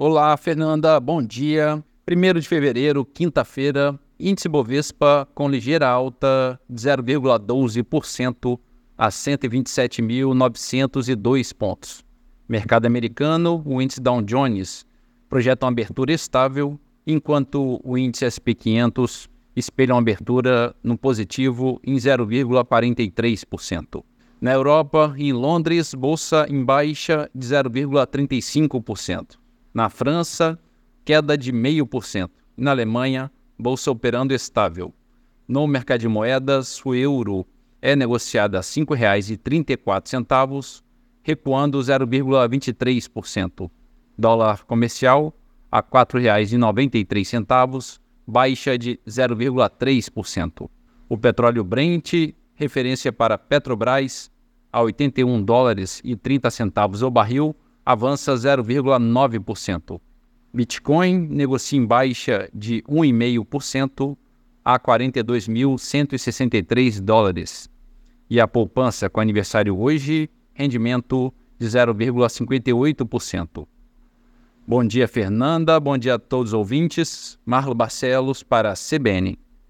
Olá, Fernanda, bom dia. 1 de fevereiro, quinta-feira, índice Bovespa com ligeira alta de 0,12% a 127.902 pontos. Mercado americano, o índice Dow Jones projeta uma abertura estável, enquanto o índice SP 500 espelha uma abertura no positivo em 0,43%. Na Europa, em Londres, bolsa em baixa de 0,35%. Na França, queda de 0,5%. E na Alemanha, bolsa operando estável. No mercado de moedas, o euro é negociado a R$ 5,34, recuando 0,23%. Dólar comercial a R$ 4,93, baixa de 0,3%. O petróleo Brent, referência para Petrobras, a 81 dólares e 30 centavos o barril, avança 0,9%. Bitcoin negocia em baixa de 1,5% a 42.163 dólares. E a poupança com aniversário hoje, rendimento de 0,58%. Bom dia, Fernanda. Bom dia a todos os ouvintes. Marlo Barcelos para a CBN.